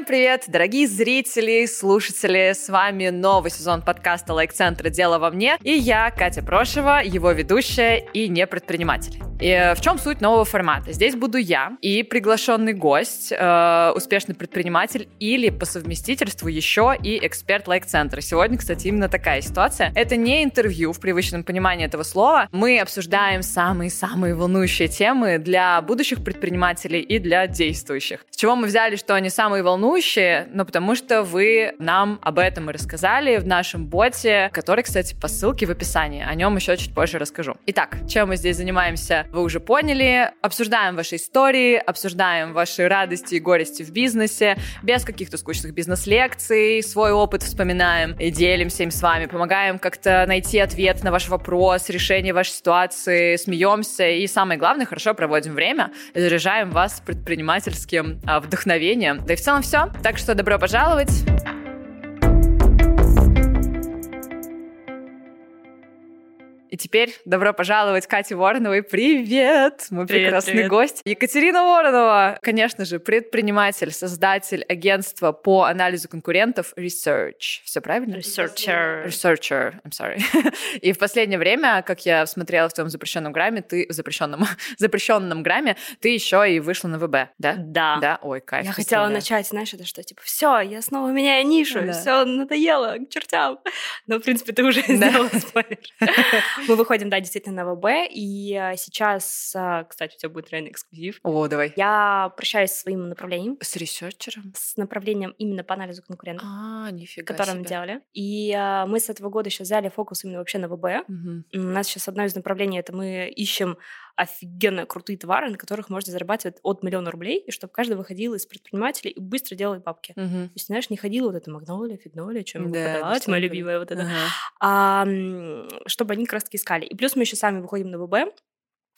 Всем привет, дорогие зрители, слушатели! С вами новый сезон подкаста Лайк-центра «Дело во мне» и я, Катя Прошева, его ведущая и не предприниматель. И э, в чем суть нового формата? Здесь буду я и приглашенный гость, э, успешный предприниматель или по совместительству еще и эксперт лайк-центра. Сегодня, кстати, именно такая ситуация. Это не интервью в привычном понимании этого слова. Мы обсуждаем самые-самые волнующие темы для будущих предпринимателей и для действующих. С чего мы взяли, что они самые волнующие? Ну, потому что вы нам об этом и рассказали в нашем боте, который, кстати, по ссылке в описании. О нем еще чуть позже расскажу. Итак, чем мы здесь занимаемся? Вы уже поняли. Обсуждаем ваши истории, обсуждаем ваши радости и горести в бизнесе, без каких-то скучных бизнес-лекций, свой опыт вспоминаем и делимся им с вами, помогаем как-то найти ответ на ваш вопрос, решение вашей ситуации, смеемся и, самое главное, хорошо проводим время, заряжаем вас предпринимательским а, вдохновением. Да и в целом все. Так что добро пожаловать! И теперь добро пожаловать Кате Вороновой. Привет! Мой привет, прекрасный привет. гость. Екатерина Воронова, конечно же, предприниматель, создатель агентства по анализу конкурентов Research. Все правильно? Researcher. Researcher, I'm sorry. И в последнее время, как я смотрела в твоем запрещенном грамме, ты запрещенном, запрещенном грамме, ты еще и вышла на ВБ, да? Да. Да, ой, кайф. Я хотела начать, знаешь, это что, типа, все, я снова меняю нишу, да. все надоело к чертям. Но, в принципе, ты уже да. сделала спойлер. Мы выходим, да, действительно на ВБ, и а, сейчас, а, кстати, у тебя будет реально эксклюзив. О, давай. Я прощаюсь со своим направлением. С ресерчером? С направлением именно по анализу конкурентов. А, нифига Которое себе. мы делали. И а, мы с этого года еще взяли фокус именно вообще на ВБ. Угу. У нас сейчас одно из направлений, это мы ищем офигенно крутые товары, на которых можно зарабатывать от миллиона рублей, и чтобы каждый выходил из предпринимателей и быстро делал бабки. Угу. То есть, знаешь, не ходила вот это магнолия, фигнолия, чем могу да, продавать, моя любимая вот это. Ага. А, чтобы они как раз таки искали. И плюс мы еще сами выходим на ВБ,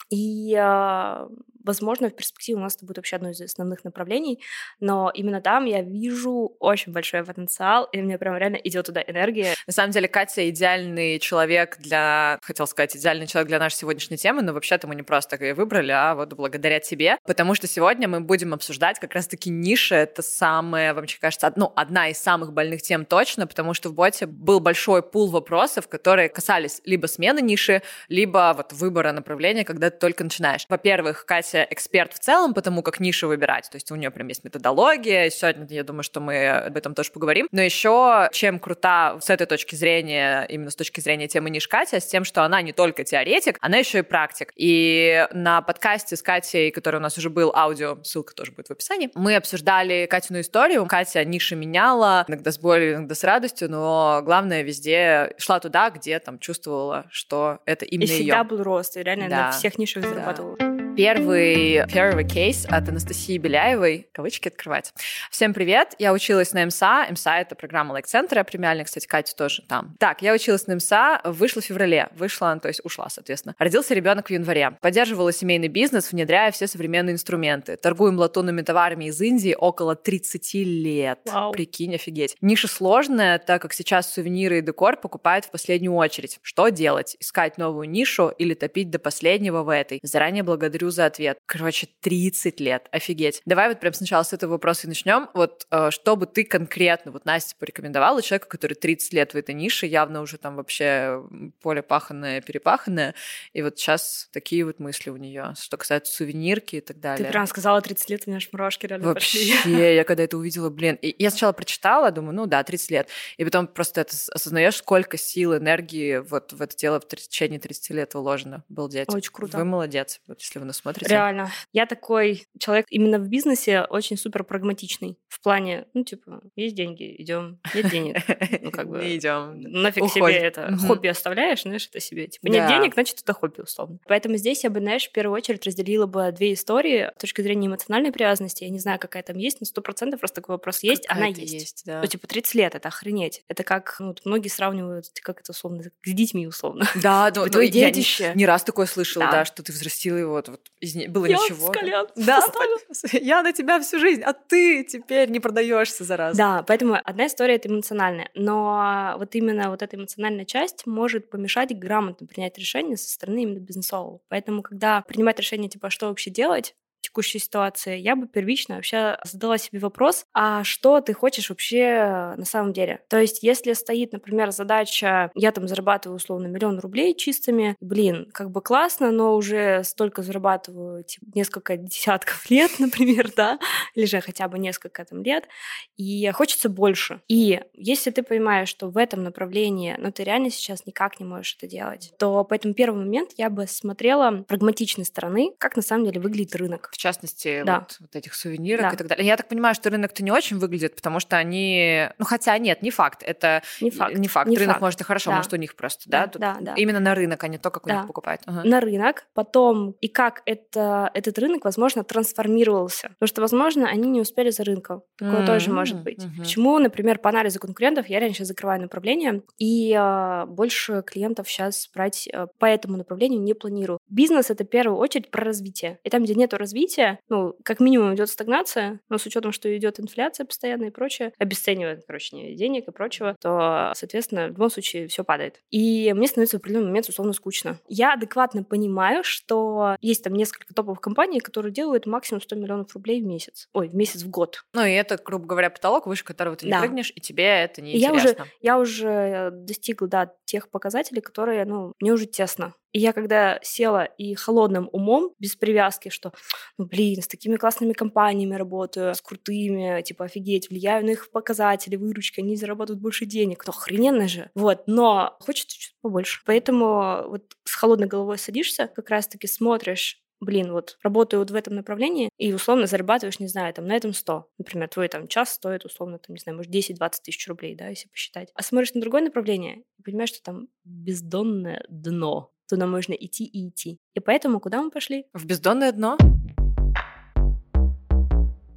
и а, Возможно, в перспективе у нас это будет вообще одно из основных направлений, но именно там я вижу очень большой потенциал, и мне прям реально идет туда энергия. На самом деле, Катя идеальный человек для, хотел сказать, идеальный человек для нашей сегодняшней темы, но вообще-то мы не просто ее выбрали, а вот благодаря тебе, потому что сегодня мы будем обсуждать как раз-таки ниши, это самая, вам кажется, ну, одна из самых больных тем точно, потому что в боте был большой пул вопросов, которые касались либо смены ниши, либо вот выбора направления, когда ты только начинаешь. Во-первых, Катя эксперт в целом по тому, как нишу выбирать. То есть у нее прям есть методология. Сегодня, я думаю, что мы об этом тоже поговорим. Но еще чем крута с этой точки зрения, именно с точки зрения темы ниш Катя, с тем, что она не только теоретик, она еще и практик. И на подкасте с Катей, который у нас уже был, аудио, ссылка тоже будет в описании, мы обсуждали Катину историю. Катя ниши меняла, иногда с болью, иногда с радостью, но главное везде шла туда, где там чувствовала, что это именно ее. И всегда был рост, и реально да. на всех нишах зарабатывала. Да. Первый, первый кейс от Анастасии Беляевой. Кавычки открывать. Всем привет. Я училась на МСА. МСА — это программа лайк-центра. Премиальная, кстати, Катя тоже там. Так, я училась на МСА, вышла в феврале. Вышла, то есть ушла, соответственно. Родился ребенок в январе. Поддерживала семейный бизнес, внедряя все современные инструменты. Торгуем латунными товарами из Индии около 30 лет. Вау. Прикинь, офигеть. Ниша сложная, так как сейчас сувениры и декор покупают в последнюю очередь. Что делать? Искать новую нишу или топить до последнего в этой? Заранее благодарю благодарю за ответ. Короче, 30 лет. Офигеть. Давай вот прям сначала с этого вопроса и начнем. Вот э, что бы ты конкретно, вот Настя порекомендовала человеку, который 30 лет в этой нише, явно уже там вообще поле паханное, перепаханное, и вот сейчас такие вот мысли у нее, что касается сувенирки и так далее. Ты прям сказала 30 лет, у меня аж мурашки реально Вообще, пошли. я когда это увидела, блин, и я сначала прочитала, думаю, ну да, 30 лет, и потом просто это осознаешь, сколько сил, энергии вот в это дело в течение 30 лет вложено. Балдеть. Очень круто. Вы молодец, вот если вы нас смотрите. Реально. Я такой человек именно в бизнесе очень супер прагматичный. В плане, ну, типа, есть деньги, идем, нет денег. Ну, как бы. Не идем. Нафиг себе это хобби оставляешь, знаешь, это себе. Типа, нет денег, значит, это хобби, условно. Поэтому здесь я бы, знаешь, в первую очередь разделила бы две истории с точки зрения эмоциональной привязанности. Я не знаю, какая там есть, но сто процентов раз такой вопрос есть, она есть. есть да. Ну, типа, 30 лет, это охренеть. Это как, ну, многие сравнивают, как это условно, с детьми, условно. Да, да, твое детище. Не раз такое слышала, да, что ты взрастила его, вот из было я ничего. Колян, да, я на тебя всю жизнь, а ты теперь не продаешься за раз. Да, поэтому одна история это эмоциональная, но вот именно вот эта эмоциональная часть может помешать грамотно принять решение со стороны именно бизнесового. Поэтому, когда принимать решение, типа, что вообще делать, текущей ситуации, я бы первично вообще задала себе вопрос, а что ты хочешь вообще на самом деле? То есть, если стоит, например, задача, я там зарабатываю условно миллион рублей чистыми, блин, как бы классно, но уже столько зарабатываю типа, несколько десятков лет, например, да, или же хотя бы несколько там лет, и хочется больше. И если ты понимаешь, что в этом направлении, но ну, ты реально сейчас никак не можешь это делать, то по этому первый момент я бы смотрела прагматичной стороны, как на самом деле выглядит рынок. В частности, да. вот, вот этих сувенирок да. и так далее. Я так понимаю, что рынок-то не очень выглядит, потому что они... Ну, хотя нет, не факт. Это не факт. Не факт. Не рынок факт. может и хорошо, да. может у них просто, да? Да, Тут да, да. Именно на рынок, а не то, как да. у них покупают. Ага. На рынок, потом и как это, этот рынок, возможно, трансформировался. Потому что, возможно, они не успели за рынком. Такое mm-hmm. тоже может быть. Mm-hmm. Почему, например, по анализу конкурентов я сейчас закрываю направление, и э, больше клиентов сейчас брать э, по этому направлению не планирую. Бизнес — это в первую очередь про развитие. И там, где нет развития, ну, как минимум идет стагнация, но с учетом, что идет инфляция постоянно и прочее, обесценивает, короче, денег и прочего, то, соответственно, в любом случае все падает. И мне становится в определенный момент условно скучно. Я адекватно понимаю, что есть там несколько топовых компаний, которые делают максимум 100 миллионов рублей в месяц. Ой, в месяц в год. Ну и это, грубо говоря, потолок, выше которого ты не да. прыгнешь, и тебе это не я уже, я уже достигла, да, тех показателей, которые, ну, мне уже тесно. И я когда села и холодным умом, без привязки, что, ну, блин, с такими классными компаниями работаю, с крутыми, типа, офигеть, влияю на их показатели, выручки, они заработают больше денег, то охрененно же. Вот, но хочется чуть побольше. Поэтому вот с холодной головой садишься, как раз-таки смотришь, блин, вот работаю вот в этом направлении, и условно зарабатываешь, не знаю, там, на этом 100. Например, твой там час стоит условно, там, не знаю, может, 10-20 тысяч рублей, да, если посчитать. А смотришь на другое направление, и понимаешь, что там бездонное дно туда можно идти и идти. И поэтому куда мы пошли? В бездонное дно.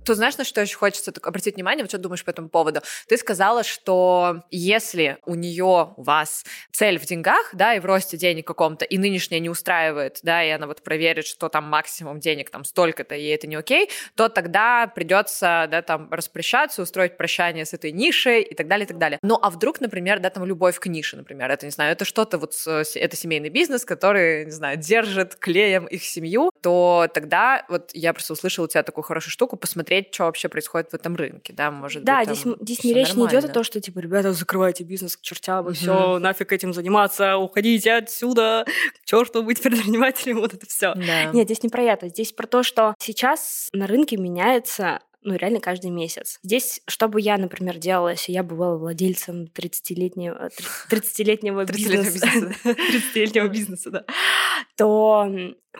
Тут знаешь, на что еще хочется обратить внимание? Вот что думаешь по этому поводу? Ты сказала, что если у нее, у вас цель в деньгах, да, и в росте денег каком-то, и нынешняя не устраивает, да, и она вот проверит, что там максимум денег там столько-то, и это не окей, то тогда придется, да, там распрощаться, устроить прощание с этой нишей и так далее, и так далее. Ну, а вдруг, например, да, там любовь к нише, например, это, не знаю, это что-то вот, это семейный бизнес, который, не знаю, держит клеем их семью, то тогда вот я просто услышала у тебя такую хорошую штуку, посмотреть посмотреть, что вообще происходит в этом рынке, да, может да, быть. Да, здесь, здесь не речь нормально. не идет о том, что типа, ребята, закрывайте бизнес к чертям, угу. все, нафиг этим заниматься, уходите отсюда, к черту быть предпринимателем, вот это все. Да. Нет, здесь не про это, здесь про то, что сейчас на рынке меняется ну, реально каждый месяц. Здесь, что бы я, например, делала, если я была владельцем 30-летнего, 30-летнего бизнеса, 30-летнего бизнеса, да, то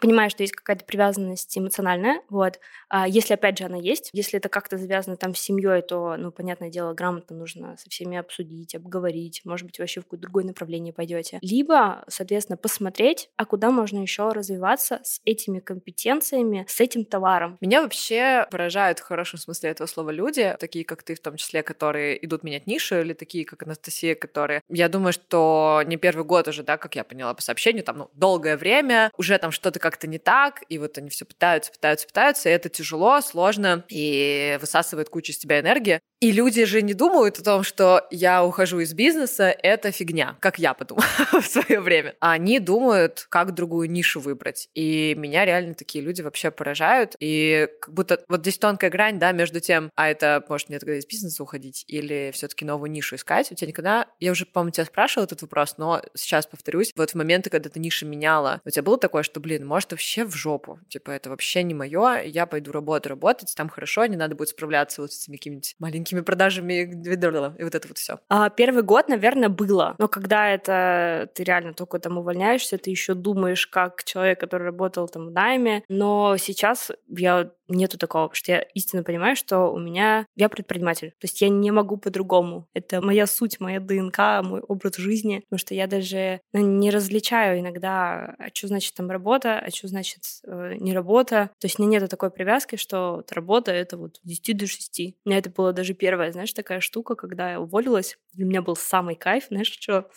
понимаю, что есть какая-то привязанность эмоциональная, вот. А если, опять же, она есть, если это как-то завязано там с семьей, то, ну, понятное дело, грамотно нужно со всеми обсудить, обговорить, может быть, вообще в какое-то другое направление пойдете. Либо, соответственно, посмотреть, а куда можно еще развиваться с этими компетенциями, с этим товаром. Меня вообще поражают в хорошем смысле этого слова люди, такие, как ты, в том числе, которые идут менять нишу, или такие, как Анастасия, которые... Я думаю, что не первый год уже, да, как я поняла по сообщению, там, ну, долгое время, уже там что-то как-то не так, и вот они все пытаются, пытаются, пытаются, и это тяжело, сложно, и высасывает кучу из тебя энергии. И люди же не думают о том, что я ухожу из бизнеса, это фигня, как я подумала в свое время. Они думают, как другую нишу выбрать. И меня реально такие люди вообще поражают. И как будто вот здесь тонкая грань, да, между тем, а это может мне тогда из бизнеса уходить или все-таки новую нишу искать. У тебя никогда, я уже, по-моему, тебя спрашивала этот вопрос, но сейчас повторюсь, вот в моменты, когда ты ниша меняла, у тебя было такое, что, блин, может, вообще в жопу. Типа, это вообще не мое, я пойду работу работать, там хорошо, не надо будет справляться вот с этими какими-нибудь маленькими продажами и вот это вот все. А, первый год, наверное, было. Но когда это ты реально только там увольняешься, ты еще думаешь, как человек, который работал там в найме. Но сейчас я нету такого, потому что я истинно понимаю, что у меня... Я предприниматель. То есть я не могу по-другому. Это моя суть, моя ДНК, мой образ жизни. Потому что я даже ну, не различаю иногда, а что значит там работа, а что значит э, не работа. То есть у меня нету такой привязки, что вот работа — это вот 10 до 6. У меня это было даже первая, знаешь, такая штука, когда я уволилась. Для меня был самый кайф, знаешь, что?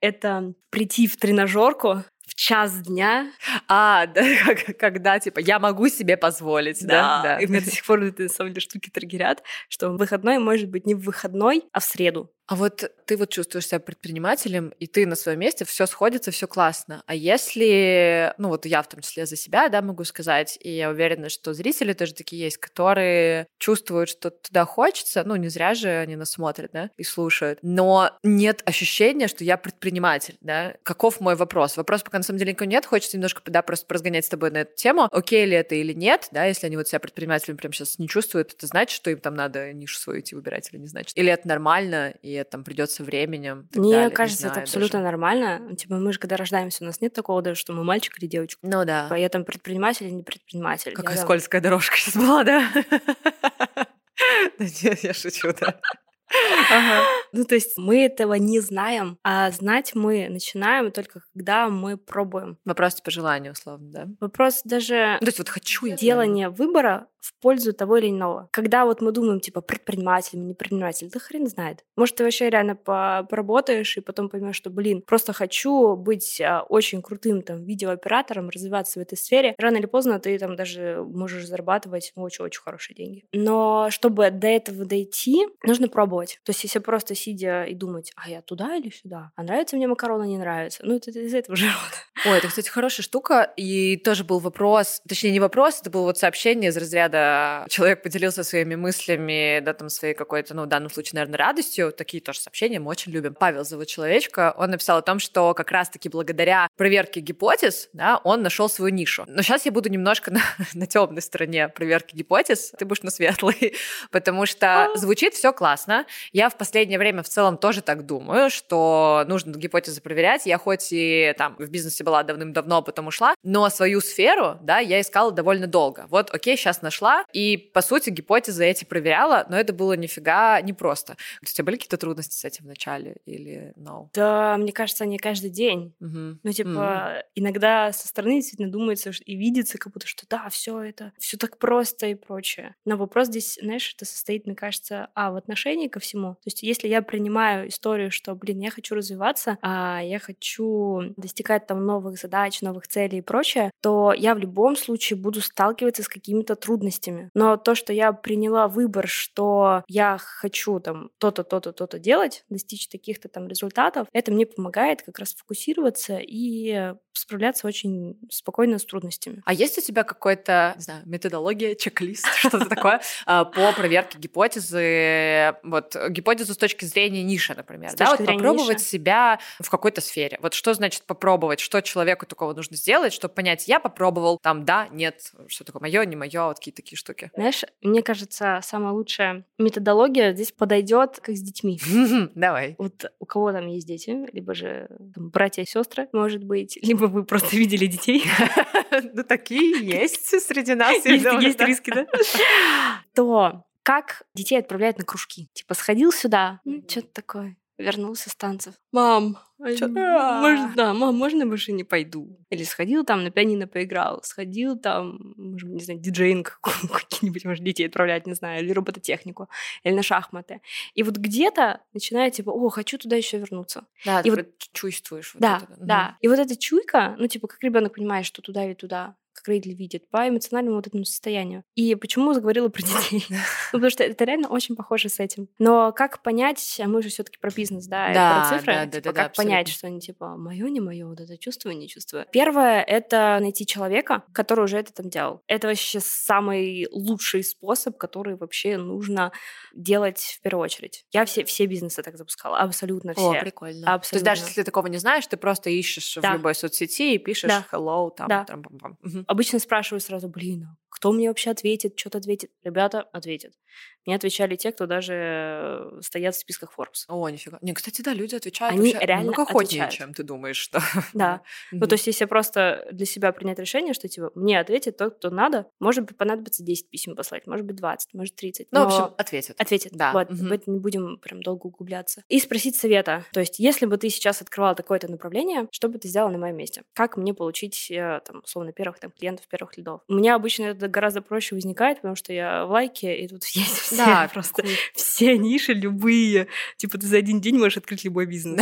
Это прийти в тренажерку, в час дня. А, да, когда, типа, я могу себе позволить, да? Да, да. и мне до сих пор на самом деле, штуки триггерят, что выходной может быть не в выходной, а в среду. А вот ты вот чувствуешь себя предпринимателем, и ты на своем месте, все сходится, все классно. А если, ну вот я в том числе за себя, да, могу сказать, и я уверена, что зрители тоже такие есть, которые чувствуют, что туда хочется, ну не зря же они нас смотрят, да, и слушают, но нет ощущения, что я предприниматель, да. Каков мой вопрос? Вопрос пока на самом деле никого нет, хочется немножко, да, просто поразгонять с тобой на эту тему, окей ли это или нет, да, если они вот себя предпринимателем прямо сейчас не чувствуют, это значит, что им там надо нишу свою идти выбирать или не значит? Или это нормально, и там придется временем? Мне далее, кажется, это абсолютно даже. нормально. Типа мы же когда рождаемся, у нас нет такого даже, что мы мальчик или девочка. Ну да. Типа, я там предприниматель или не предприниматель. Какая я, скользкая там... дорожка сейчас была, да? Да нет, я шучу, да. Ага. Ну, то есть мы этого не знаем, а знать мы начинаем только когда мы пробуем. Вопрос по желанию, условно, да? Вопрос даже... Ну, то есть вот хочу я. Делание выбора в пользу того или иного. Когда вот мы думаем, типа, предприниматель, не предприниматель, да хрен знает. Может, ты вообще реально поработаешь и потом поймешь, что, блин, просто хочу быть а, очень крутым там видеооператором, развиваться в этой сфере. Рано или поздно ты там даже можешь зарабатывать очень-очень хорошие деньги. Но чтобы до этого дойти, нужно пробовать. То есть если просто сидя и думать, а я туда или сюда? А нравится мне макароны, не нравится? Ну, это из этого же Ой, это, кстати, хорошая штука. И тоже был вопрос, точнее, не вопрос, это было вот сообщение из разряда разряда человек поделился своими мыслями, да, там, своей какой-то, ну, в данном случае, наверное, радостью. Такие тоже сообщения мы очень любим. Павел зовут человечка. Он написал о том, что как раз-таки благодаря проверке гипотез, да, он нашел свою нишу. Но сейчас я буду немножко на, на темной стороне проверки гипотез, ты будешь на светлой, потому что а. звучит все классно. Я в последнее время в целом тоже так думаю, что нужно гипотезы проверять. Я хоть и там в бизнесе была давным-давно, а потом ушла, но свою сферу, да, я искала довольно долго. Вот, окей, сейчас нашла нашла, и, по сути, гипотезы эти проверяла, но это было нифига непросто. У тебя были какие-то трудности с этим в начале или no? Да, мне кажется, они каждый день. Угу. Ну, типа, угу. иногда со стороны действительно думается и видится, как будто, что да, все это, все так просто и прочее. Но вопрос здесь, знаешь, это состоит, мне кажется, а, в отношении ко всему. То есть, если я принимаю историю, что, блин, я хочу развиваться, а я хочу достигать там новых задач, новых целей и прочее, то я в любом случае буду сталкиваться с какими-то трудностями трудностями. Но то, что я приняла выбор, что я хочу там то-то, то-то, то-то делать, достичь таких-то там результатов, это мне помогает как раз фокусироваться и справляться очень спокойно с трудностями. А есть у тебя какой-то, не знаю, методология, чек-лист, что-то такое а, по проверке гипотезы, вот гипотезу с точки зрения ниши, например, да, вот попробовать себя в какой-то сфере. Вот что значит попробовать, что человеку такого нужно сделать, чтобы понять, я попробовал, там, да, нет, что такое мое, не мое, вот какие-то такие штуки. Знаешь, мне кажется, самая лучшая методология здесь подойдет как с детьми. Давай. Вот у кого там есть дети, либо же там, братья и сестры, может быть, либо вы просто видели детей. Ну, такие есть среди нас. Есть риски, да? То как детей отправляют на кружки? Типа, сходил сюда, ну, что-то такое вернулся с танцев. Мам, а может, да, мам, можно больше не пойду? Или сходил там на пианино поиграл, сходил там, может, не знаю, диджейнг какие-нибудь, может, детей отправлять, не знаю, или робототехнику, или на шахматы. И вот где-то начинает типа, о, хочу туда еще вернуться. Да, и ты вот чувствуешь. Вот да, это. да. И вот эта чуйка, ну, типа, как ребенок понимает, что туда или туда, как Рейдли видит, по эмоциональному вот этому состоянию. И почему заговорила про детей? ну, потому что это реально очень похоже с этим. Но как понять, а мы же все таки про бизнес, да, да про цифры, да, да, типа, да, как понять, что они типа мое, не мое, вот это чувствую, не чувствую. Первое — это найти человека, который уже это там делал. Это вообще самый лучший способ, который вообще нужно делать в первую очередь. Я все, все бизнесы так запускала, абсолютно все. О, прикольно. Абсолютно. То есть даже если ты такого не знаешь, ты просто ищешь да. в любой соцсети и пишешь да. hello, там, да. там. Угу. Обычно спрашиваю сразу, блин, а кто мне вообще ответит, что-то ответит? Ребята ответят. Мне отвечали те, кто даже э, стоят в списках Forbes. О, нифига. Не, кстати, да, люди отвечают Они вообще реально охотнее, отвечают. чем ты думаешь, что... Да. Ну, то есть, если просто для себя принять решение, что, типа, мне ответит тот, кто надо, может быть, понадобится 10 писем послать, может быть, 20, может, 30. Ну, в общем, ответит. Ответит, да. Вот, это не будем прям долго углубляться. И спросить совета. То есть, если бы ты сейчас открывала такое-то направление, что бы ты сделала на моем месте? Как мне получить, э, там, условно, первых там, клиентов, первых лидов? У меня обычно это гораздо проще возникает, потому что я в лайке, и тут есть все да, просто все ниши любые. Типа ты за один день можешь открыть любой бизнес.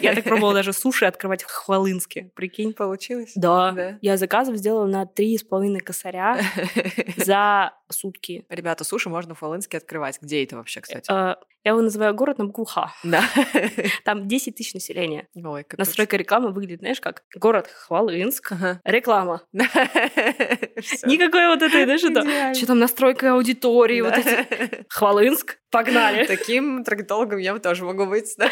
Я так пробовала даже суши открывать в Хвалынске. Прикинь. Получилось? Да. да. Я заказов сделала на три с половиной косаря за сутки. Ребята, суши можно в Волынске открывать. Где это вообще, кстати? Э, я его называю город на букву Х. Да. Там 10 тысяч населения. Ой, как Настройка рекламы выглядит, знаешь, как город Хвалынск, реклама. Никакой вот этой, знаешь, что там настройка аудитории, вот эти. Хвалынск, погнали. Таким таргетологом я тоже могу быть. да.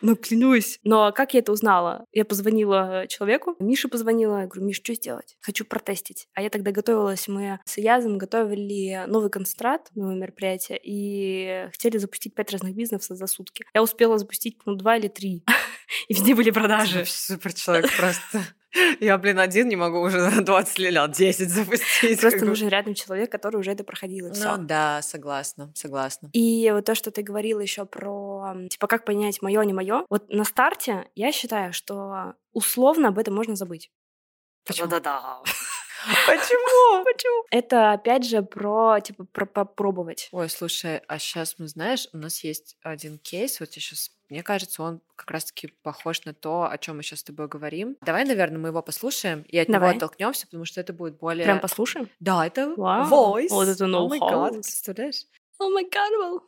Ну, клянусь. Но как я это узнала? Я позвонила человеку, Мише позвонила, я говорю, Миш, что сделать? Хочу протестить. А я тогда готовилась, мы с Язом готовили новый концентрат, новое мероприятие, и хотели запустить пять разных бизнесов за сутки. Я успела запустить, ну, два или три. И везде были продажи. Супер человек просто. Я, блин, один не могу уже на 20 лет, 10 запустить. Просто нужен рядом человек, который уже это проходил, и все. Ну да, согласна, согласна. И вот то, что ты говорила еще про, типа, как понять мое, не мое. Вот на старте я считаю, что условно об этом можно забыть. Почему? Да-да. Почему? Почему? Это опять же про, типа, про попробовать. Ой, слушай, а сейчас мы, знаешь, у нас есть один кейс, вот я сейчас, мне кажется, он как раз-таки похож на то, о чем мы сейчас с тобой говорим. Давай, наверное, мы его послушаем и от Давай. него оттолкнемся, потому что это будет более... Прям послушаем. Да, это Вау. voice. Вот это Oh my know-how. God, представляешь? О май гад,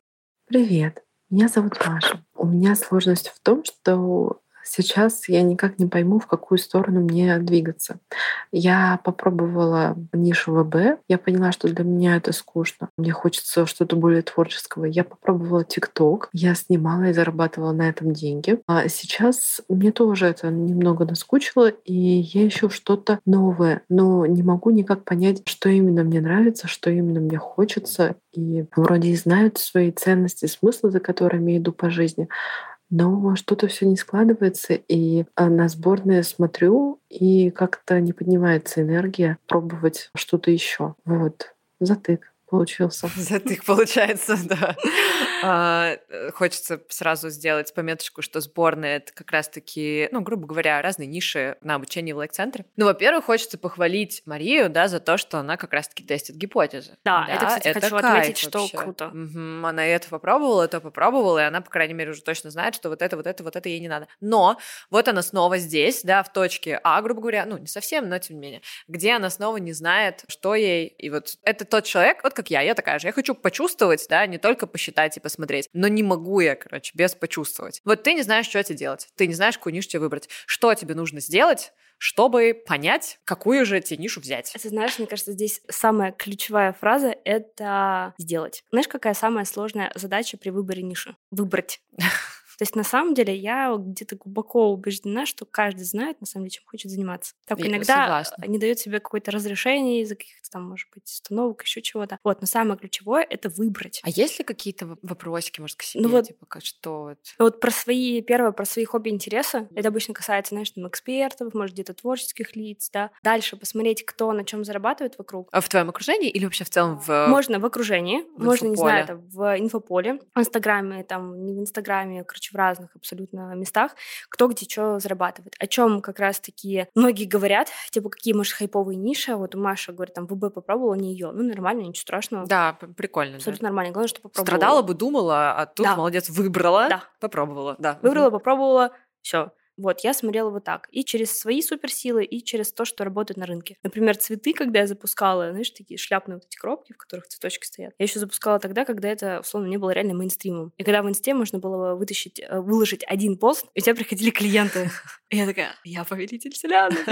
Привет, меня зовут Маша. У меня сложность в том, что сейчас я никак не пойму, в какую сторону мне двигаться. Я попробовала нишу ВБ, я поняла, что для меня это скучно. Мне хочется что-то более творческого. Я попробовала ТикТок, я снимала и зарабатывала на этом деньги. А сейчас мне тоже это немного наскучило, и я ищу что-то новое, но не могу никак понять, что именно мне нравится, что именно мне хочется. И вроде и знают свои ценности, смыслы, за которыми иду по жизни, но что-то все не складывается, и а, на сборные смотрю, и как-то не поднимается энергия пробовать что-то еще. Вот, затык получился. Затык получается, да. А, э, Хочется сразу сделать пометочку, что сборная — это как раз-таки, ну, грубо говоря, разные ниши на обучении в лайк-центре. Ну, во-первых, хочется похвалить Марию, да, за то, что она как раз-таки тестит гипотезы. Да, это, кстати, хочу отметить, что вообще. круто. Она это попробовала, это попробовала, и она, по крайней мере, уже точно знает, что вот это, вот это, вот это ей не надо. Но вот она снова здесь, да, в точке А, грубо говоря, ну, не совсем, но тем не менее, где она снова не знает, что ей... И вот это тот человек, вот как я, я такая же, я хочу почувствовать, да, не только посчитать и посмотреть, но не могу я, короче, без почувствовать. Вот ты не знаешь, что тебе делать, ты не знаешь, какую нишу тебе выбрать, что тебе нужно сделать, чтобы понять, какую же тебе нишу взять. Ты знаешь, мне кажется, здесь самая ключевая фраза — это сделать. Знаешь, какая самая сложная задача при выборе ниши? Выбрать. То есть на самом деле я где-то глубоко убеждена, что каждый знает на самом деле, чем хочет заниматься. Так Я иногда согласна. не дает себе какое-то разрешение из-за каких-то там, может быть, установок, еще чего-то. Вот, но самое ключевое — это выбрать. А есть ли какие-то вопросики, может, к себе, Ну вот- типа, как что вот... Вот про свои, первое, про свои хобби интересы. Это обычно касается, знаешь, там, экспертов, может, где-то творческих лиц, да. Дальше посмотреть, кто на чем зарабатывает вокруг. А в твоем окружении или вообще в целом в... Можно в окружении, в можно, не знаю, инфополе. там, в инфополе, в Инстаграме, там, не в Инстаграме, короче, в разных абсолютно местах, кто где что зарабатывает. О чем как раз-таки многие говорят, типа, какие, может, хайповые ниши. Вот у Маши, говорит, там, ВБ попробовала, не ее. Ну, нормально, ничего страшного. Да, прикольно. да. Абсолютно нормально. Главное, что попробовала. Страдала бы, думала, а тут Да. молодец, выбрала, Да. попробовала, да. Выбрала, попробовала, все. Вот, я смотрела вот так. И через свои суперсилы, и через то, что работает на рынке. Например, цветы, когда я запускала, знаешь, такие шляпные вот эти коробки, в которых цветочки стоят. Я еще запускала тогда, когда это, условно, не было реально мейнстримом. И когда в инсте можно было вытащить, э, выложить один пост, и у тебя приходили клиенты. И я такая, я повелитель вселенной.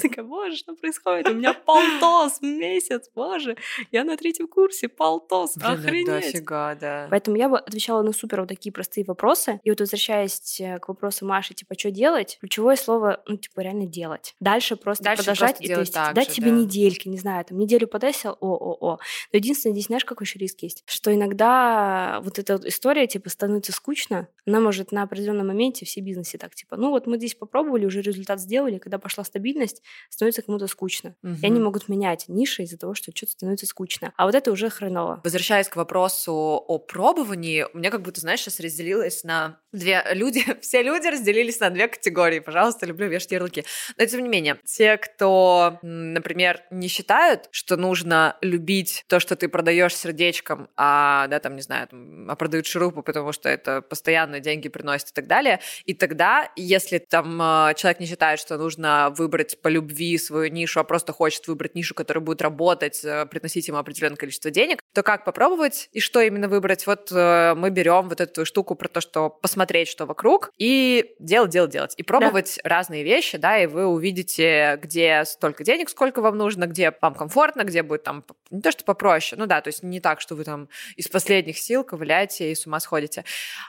Такая, боже, что происходит? У меня полтос месяц, боже. Я на третьем курсе, полтос, охренеть. дофига, да. Поэтому я бы отвечала на супер вот такие простые вопросы. И вот возвращаясь э, к вопросу Маши, типа, что делать? Ключевое слово, ну, типа, реально делать. Дальше просто Дальше продолжать просто и тестить. так Дать же, себе да. недельки, не знаю, там, неделю потестил, о-о-о. Но единственное, здесь, знаешь, какой еще риск есть? Что иногда вот эта вот история, типа, становится скучно, она может на определенном моменте все бизнесе так, типа, ну, вот мы здесь попробовали, уже результат сделали, когда пошла стабильность, становится кому-то скучно. И они могут менять ниши из-за того, что что-то становится скучно. А вот это уже хреново. Возвращаясь к вопросу о пробовании, у меня как будто, знаешь, сейчас разделилось на две люди, все люди разделились делитесь на две категории, пожалуйста, люблю вешать ярлыки. Но тем не менее, те, кто, например, не считают, что нужно любить то, что ты продаешь сердечком, а, да, там, не знаю, там, а продают шурупы, потому что это постоянно деньги приносит и так далее, и тогда, если там а, человек не считает, что нужно выбрать по любви свою нишу, а просто хочет выбрать нишу, которая будет работать, э, приносить ему определенное количество денег, то как попробовать и что именно выбрать? Вот э, мы берем вот эту штуку про то, что посмотреть, что вокруг, и делать, делать, делать. И пробовать да. разные вещи, да, и вы увидите, где столько денег, сколько вам нужно, где вам комфортно, где будет там не то, что попроще, ну да, то есть не так, что вы там из последних сил ковыляете и с ума сходите.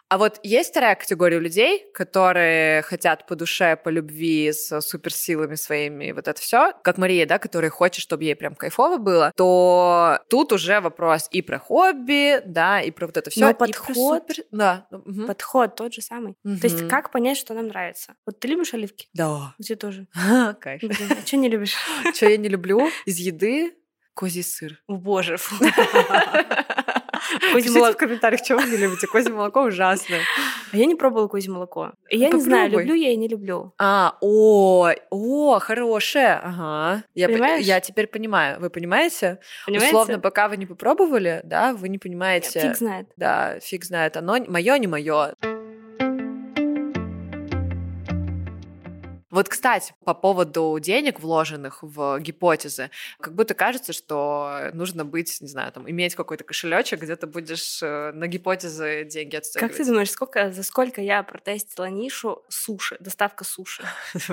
А вот есть вторая категория людей, которые хотят по душе, по любви, с суперсилами своими, вот это все, как Мария, да, которая хочет, чтобы ей прям кайфово было, то тут уже вопрос и про хобби, да, и про вот это все. Но подход, супер... да. Угу. подход тот же самый. Угу. То есть как понять, что нам нравится? Вот ты любишь оливки? Да. Где тоже? Кайф. А что не любишь? Что я не люблю? Из еды козий сыр. О, боже. Козье молоко. в комментариях, что вы не любите. Козье молоко ужасное. А я не пробовала козье молоко. Я Попробуй. не знаю, люблю я и не люблю. А, о, о, хорошее. Ага. Я, Понимаешь? я теперь понимаю. Вы понимаете? Понимаете? Условно, пока вы не попробовали, да, вы не понимаете. Фиг знает. Да, фиг знает. Оно мое, не мое. Вот, кстати, по поводу денег, вложенных в гипотезы, как будто кажется, что нужно быть, не знаю, там, иметь какой-то кошелечек, где ты будешь э, на гипотезы деньги отстегивать. Как ты думаешь, сколько, за сколько я протестила нишу суши, доставка суши?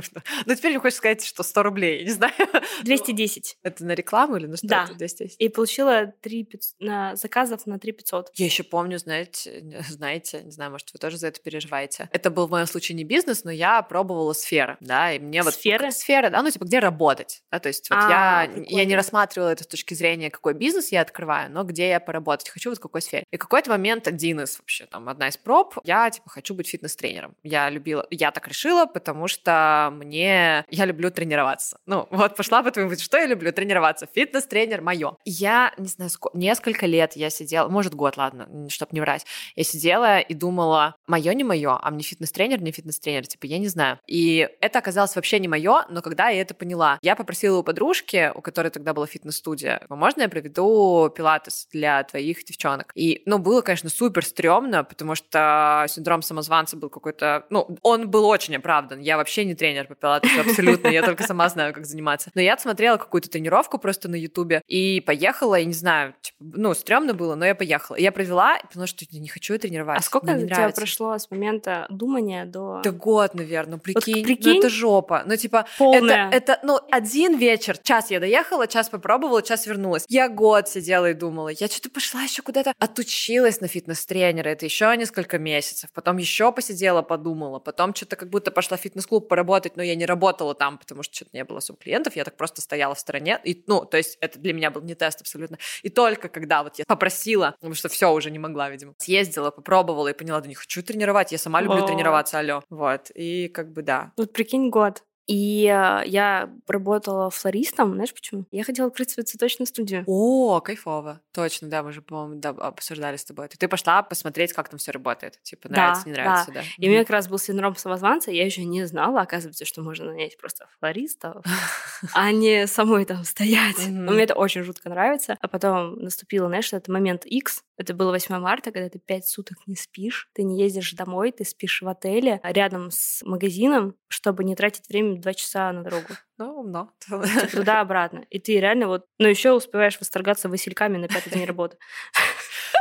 Ну, теперь мне хочется сказать, что 100 рублей, не знаю. 210. Это на рекламу или на что? Да. 210. И получила 3 на заказов на 3 500. Я еще помню, знаете, знаете, не знаю, может, вы тоже за это переживаете. Это был в моем случае не бизнес, но я пробовала сферы да, и мне вот... Сферы? Сферы, да, ну, типа, где работать, да, то есть вот а, я, я не рассматривала это с точки зрения, какой бизнес я открываю, но где я поработать хочу, вот в какой сфере. И какой-то момент один из вообще, там, одна из проб, я, типа, хочу быть фитнес-тренером. Я любила, я так решила, потому что мне, я люблю тренироваться. Ну, вот пошла по твоему, что я люблю? Тренироваться. Фитнес-тренер мое. Я, не знаю, сколько, несколько лет я сидела, может, год, ладно, чтобы не врать, я сидела и думала, мое не мое, а мне фитнес-тренер, не фитнес-тренер, типа, я не знаю. И это это оказалось вообще не мое, но когда я это поняла, я попросила у подружки, у которой тогда была фитнес-студия, можно я проведу пилатес для твоих девчонок? И, ну, было, конечно, супер стрёмно, потому что синдром самозванца был какой-то, ну, он был очень оправдан. Я вообще не тренер по пилатесу абсолютно, я только сама знаю, как заниматься. Но я смотрела какую-то тренировку просто на ютубе и поехала, и не знаю, типа, ну, стрёмно было, но я поехала. Я провела, поняла, что я не хочу тренировать. А сколько у тебя прошло с момента думания до... Да год, наверное, прикинь. Вот, прикинь, это жопа. Ну, типа, Полная. это, это, ну, один вечер, час я доехала, час попробовала, час вернулась. Я год сидела и думала, я что-то пошла еще куда-то, отучилась на фитнес-тренера, это еще несколько месяцев, потом еще посидела, подумала, потом что-то как будто пошла в фитнес-клуб поработать, но я не работала там, потому что что-то не было особо клиентов, я так просто стояла в стороне, и, ну, то есть это для меня был не тест абсолютно. И только когда вот я попросила, потому что все уже не могла, видимо, съездила, попробовала и поняла, да не хочу тренировать, я сама люблю О. тренироваться, алло. Вот, и как бы да. Вот прикинь, год. И э, я работала флористом, знаешь почему? Я хотела открыть свою цветочную студию. О, кайфово. Точно, да, мы же, по-моему, да, обсуждали с тобой. Ты пошла посмотреть, как там все работает. Типа, нравится, да, не нравится, да. да. И у меня как раз был синдром самозванца, я еще не знала, оказывается, что можно нанять просто флористов, а не самой там стоять. Мне это очень жутко нравится. А потом наступил, знаешь, этот момент X, это было 8 марта, когда ты 5 суток не спишь, ты не ездишь домой, ты спишь в отеле рядом с магазином, чтобы не тратить время два часа на дорогу. Ну, умно. Типа туда-обратно. И ты реально вот... Ну, еще успеваешь восторгаться васильками на пятый день работы.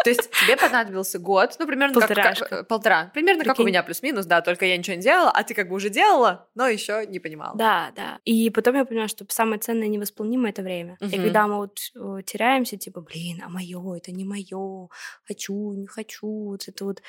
То есть тебе понадобился год, ну, примерно как, как полтора. Примерно Прикинь. как у меня плюс-минус, да, только я ничего не делала, а ты как бы уже делала, но еще не понимала. Да, да. И потом я поняла, что самое ценное и невосполнимое это время. Угу. И когда мы вот э, теряемся, типа, блин, а мое, это не мое, хочу, не хочу, вот это вот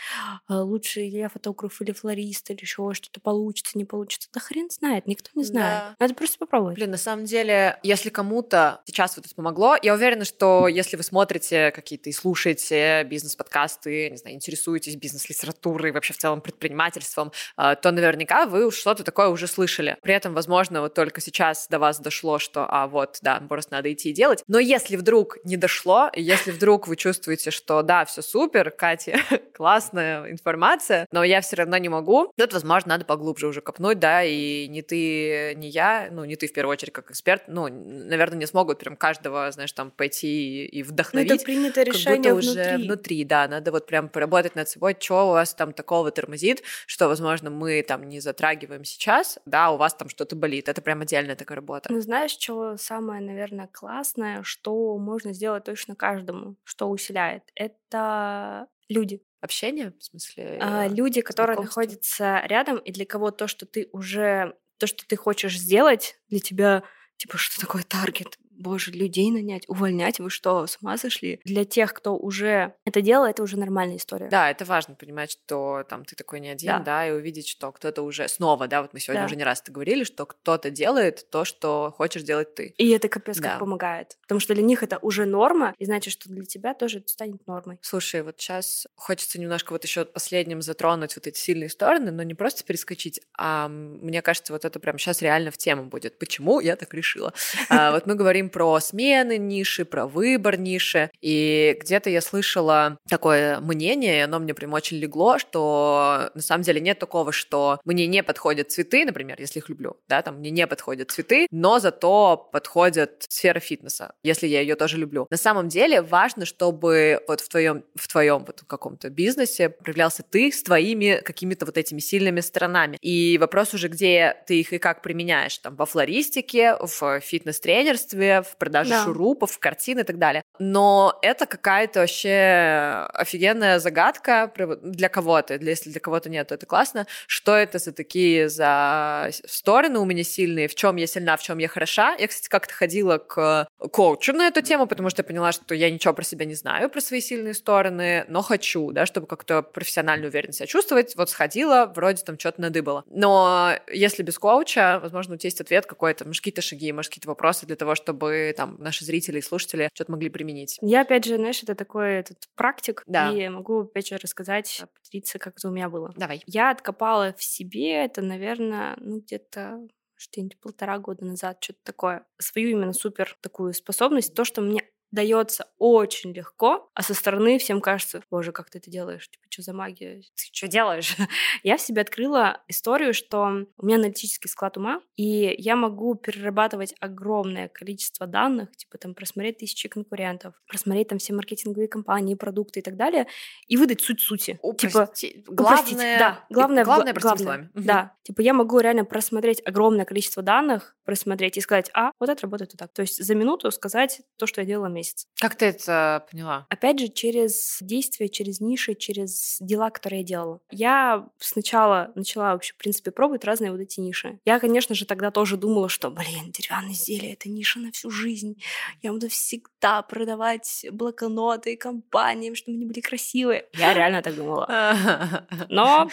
э, лучше я фотограф или флорист, или еще что-то получится, не получится. Да хрен знает, никто не знает. Да. Надо просто попробовать. Блин, на самом деле, если кому-то сейчас вот это помогло, я уверена, что если вы смотрите какие-то и слушаете слушаете бизнес-подкасты, не знаю, интересуетесь бизнес-литературой, вообще в целом предпринимательством, а, то наверняка вы что-то такое уже слышали. При этом, возможно, вот только сейчас до вас дошло, что, а вот, да, просто надо идти и делать. Но если вдруг не дошло, если вдруг вы чувствуете, что да, все супер, Катя, классная информация, но я все равно не могу, тут, возможно, надо поглубже уже копнуть, да, и не ты, не я, ну, не ты в первую очередь как эксперт, ну, наверное, не смогут прям каждого, знаешь, там пойти и вдохновить. Ну, это принятое решение внутри. уже внутри, да, надо вот прям поработать над собой, что у вас там такого тормозит, что, возможно, мы там не затрагиваем сейчас, да, у вас там что-то болит, это прям отдельная такая работа. Ну, знаешь, что самое, наверное, классное, что можно сделать точно каждому, что усиляет, это люди. Общение, в смысле? А, люди, которые находятся рядом, и для кого то, что ты уже то, что ты хочешь сделать, для тебя типа, что такое таргет? Боже, людей нанять, увольнять, вы что, с ума сошли? Для тех, кто уже это делал, это уже нормальная история. Да, это важно понимать, что там ты такой не один, да, да и увидеть, что кто-то уже снова, да, вот мы сегодня да. уже не раз это говорили, что кто-то делает то, что хочешь делать ты. И это капец да. как помогает, потому что для них это уже норма, и значит, что для тебя тоже это станет нормой. Слушай, вот сейчас хочется немножко вот еще последним затронуть вот эти сильные стороны, но не просто перескочить, а мне кажется, вот это прям сейчас реально в тему будет. Почему я так решила? А, вот мы говорим говорим про смены ниши, про выбор ниши. И где-то я слышала такое мнение, и оно мне прям очень легло, что на самом деле нет такого, что мне не подходят цветы, например, если их люблю, да, там мне не подходят цветы, но зато подходит сфера фитнеса, если я ее тоже люблю. На самом деле важно, чтобы вот в твоем, в твоем вот каком-то бизнесе проявлялся ты с твоими какими-то вот этими сильными сторонами. И вопрос уже, где ты их и как применяешь, там, во флористике, в фитнес-тренерстве, в продаже да. шурупов, картин и так далее. Но это какая-то вообще офигенная загадка для кого-то. Если для кого-то нет, то это классно. Что это за такие за стороны у меня сильные? В чем я сильна, в чем я хороша? Я, кстати, как-то ходила к коучу на эту тему, потому что я поняла, что я ничего про себя не знаю, про свои сильные стороны, но хочу, да, чтобы как-то профессионально уверенно себя чувствовать. Вот сходила, вроде там что-то надыбала. Но если без коуча, возможно, у тебя есть ответ какой-то, может, какие-то шаги, может, какие-то вопросы для того, чтобы чтобы там наши зрители и слушатели что-то могли применить. Я, опять же, знаешь, это такой этот практик, да. и могу, опять же, рассказать, поделиться, как это у меня было. Давай. Я откопала в себе это, наверное, ну, где-то что-нибудь полтора года назад, что-то такое. Свою именно супер такую способность, то, что мне дается очень легко, а со стороны всем кажется, боже, как ты это делаешь, типа, что за магия, ты что делаешь? я в себе открыла историю, что у меня аналитический склад ума, и я могу перерабатывать огромное количество данных, типа там просмотреть тысячи конкурентов, просмотреть там все маркетинговые компании, продукты и так далее, и выдать суть сути. Упрости... Типа, главное, да, главное, главное, главное, главное. Да, типа я могу реально просмотреть огромное количество данных, просмотреть и сказать, а, вот это работает вот так. То есть за минуту сказать то, что я делала месяц. Как ты это поняла? Опять же, через действия, через ниши, через дела, которые я делала. Я сначала начала вообще, в принципе, пробовать разные вот эти ниши. Я, конечно же, тогда тоже думала, что, блин, деревянные изделия — это ниша на всю жизнь. Я буду всегда продавать блокноты компаниям, чтобы они были красивые. Я реально так думала. Но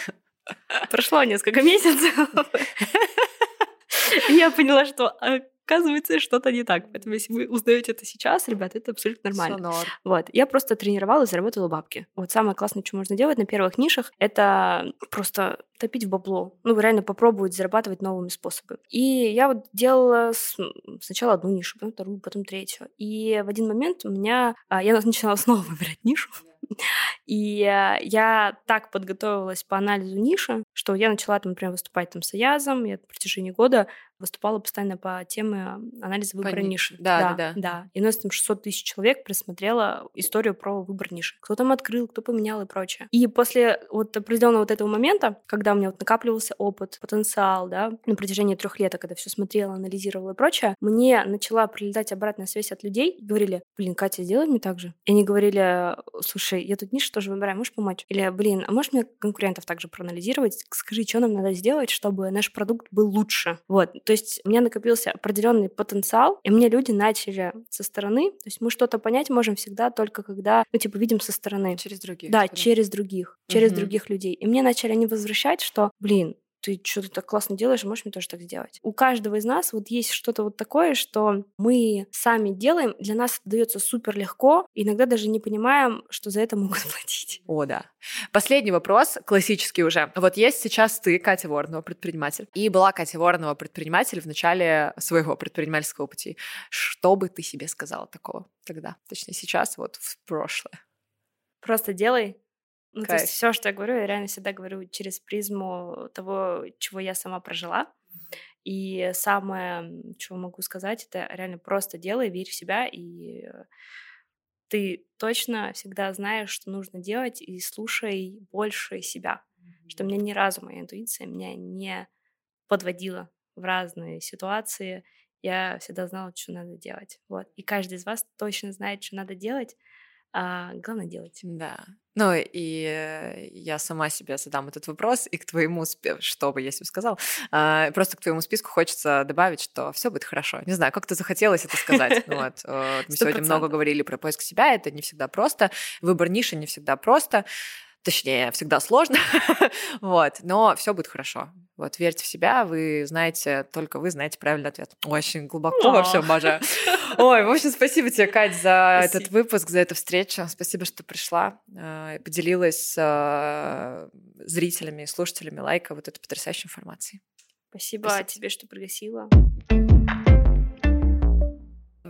прошло несколько месяцев. Я поняла, что оказывается, что-то не так. Поэтому, если вы узнаете это сейчас, ребят, это абсолютно нормально. Вот. Я просто тренировалась, заработала бабки. Вот самое классное, что можно делать на первых нишах, это просто топить в бабло. Ну, реально попробовать зарабатывать новыми способами. И я вот делала с... сначала одну нишу, потом вторую, потом третью. И в один момент у меня... А, я начинала снова выбирать нишу. И э, я так подготовилась по анализу ниши, что я начала, там, например, выступать там с Аязом. Я в протяжении года выступала постоянно по теме анализа выбора Пон... ниши. Да, да, да, да. И у нас там 600 тысяч человек просмотрела историю про выбор ниши. Кто там открыл, кто поменял и прочее. И после вот определенного вот этого момента, когда у меня вот накапливался опыт, потенциал, да, на протяжении трех лет, когда все смотрела, анализировала и прочее, мне начала прилетать обратная связь от людей. Говорили, блин, Катя, сделай мне так же. И они говорили, слушай, я тут нишу тоже выбираю, можешь помочь? Или, блин, а можешь мне конкурентов также проанализировать? Скажи, что нам надо сделать, чтобы наш продукт был лучше? Вот. То есть у меня накопился определенный потенциал, и мне люди начали со стороны, то есть мы что-то понять можем всегда только когда, ну, типа, видим со стороны. Через других. Да, через других, через угу. других людей. И мне начали они возвращать, что, блин, ты что-то так классно делаешь, можешь мне тоже так сделать. У каждого из нас вот есть что-то вот такое, что мы сами делаем, для нас это дается супер легко, иногда даже не понимаем, что за это могут платить. О, да. Последний вопрос, классический уже. Вот есть сейчас ты, Катя Воронова, предприниматель, и была Катя Воронова предприниматель в начале своего предпринимательского пути. Что бы ты себе сказала такого тогда? Точнее, сейчас, вот в прошлое. Просто делай, ну, Кайф. то есть все, что я говорю, я реально всегда говорю через призму того, чего я сама прожила. И самое, что могу сказать, это реально просто делай, верь в себя, и ты точно всегда знаешь, что нужно делать, и слушай больше себя. Mm-hmm. Что мне ни разу моя интуиция меня не подводила в разные ситуации. Я всегда знала, что надо делать. Вот. И каждый из вас точно знает, что надо делать, а главное делать. Да. Ну и я сама себе задам этот вопрос, и к твоему, что бы я себе сказал, а, просто к твоему списку хочется добавить, что все будет хорошо. Не знаю, как-то захотелось это сказать. Ну вот, э, мы сегодня много говорили про поиск себя, это не всегда просто, выбор ниши не всегда просто. Точнее, всегда сложно, вот, но все будет хорошо. Вот, верьте в себя, вы знаете, только вы знаете правильный ответ. Очень глубоко вообще обожаю. Ой, в общем, спасибо тебе, Кать, за спасибо. этот выпуск, за эту встречу. Спасибо, что пришла, э, поделилась с э, зрителями и слушателями лайка вот этой потрясающей информацией. Спасибо, спасибо тебе, что пригласила.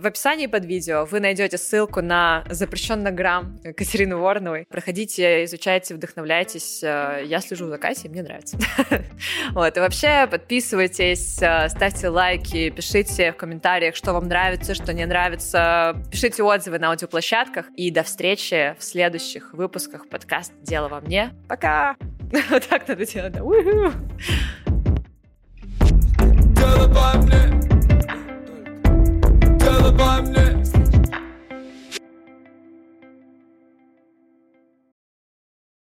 В описании под видео вы найдете ссылку на запрещенный грамм э, Катерины Вороновой. Проходите, изучайте, вдохновляйтесь. Э, я слежу за Катей, мне нравится. Вот, и вообще подписывайтесь, э, ставьте лайки, пишите в комментариях, что вам нравится, что не нравится. Пишите отзывы на аудиоплощадках. И до встречи в следующих выпусках подкаст «Дело во мне». Пока! Вот так надо делать. Дело во мне. Pamne